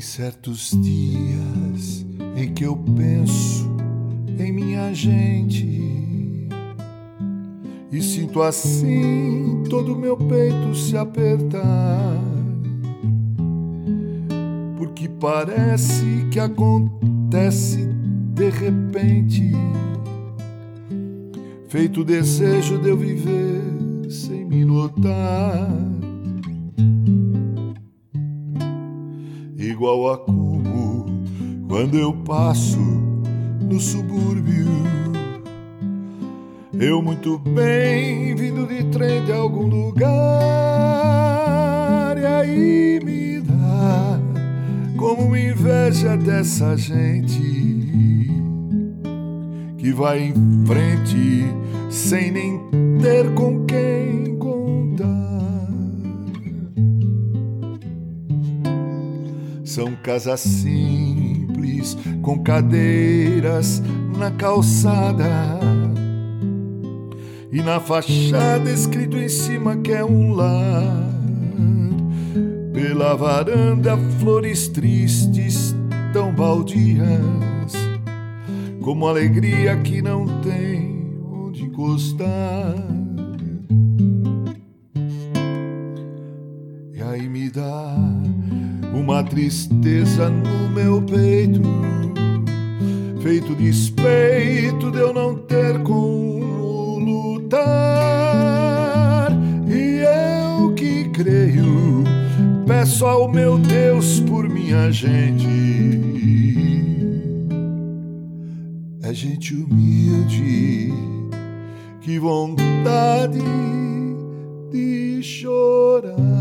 certos dias em que eu penso em minha gente e sinto assim todo meu peito se apertar. Porque parece que acontece de repente, feito o desejo de eu viver sem me notar. Igual a como quando eu passo no subúrbio. Eu muito bem vindo de trem de algum lugar e aí me dá como inveja dessa gente que vai em frente sem nem ter com quem São casas simples com cadeiras na calçada e na fachada escrito em cima que é um lar. Pela varanda flores tristes tão baldias, como alegria que não tem onde encostar. Uma tristeza no meu peito, feito despeito de eu não ter como lutar. E eu que creio, peço ao meu Deus por minha gente. É gente humilde, que vontade de chorar.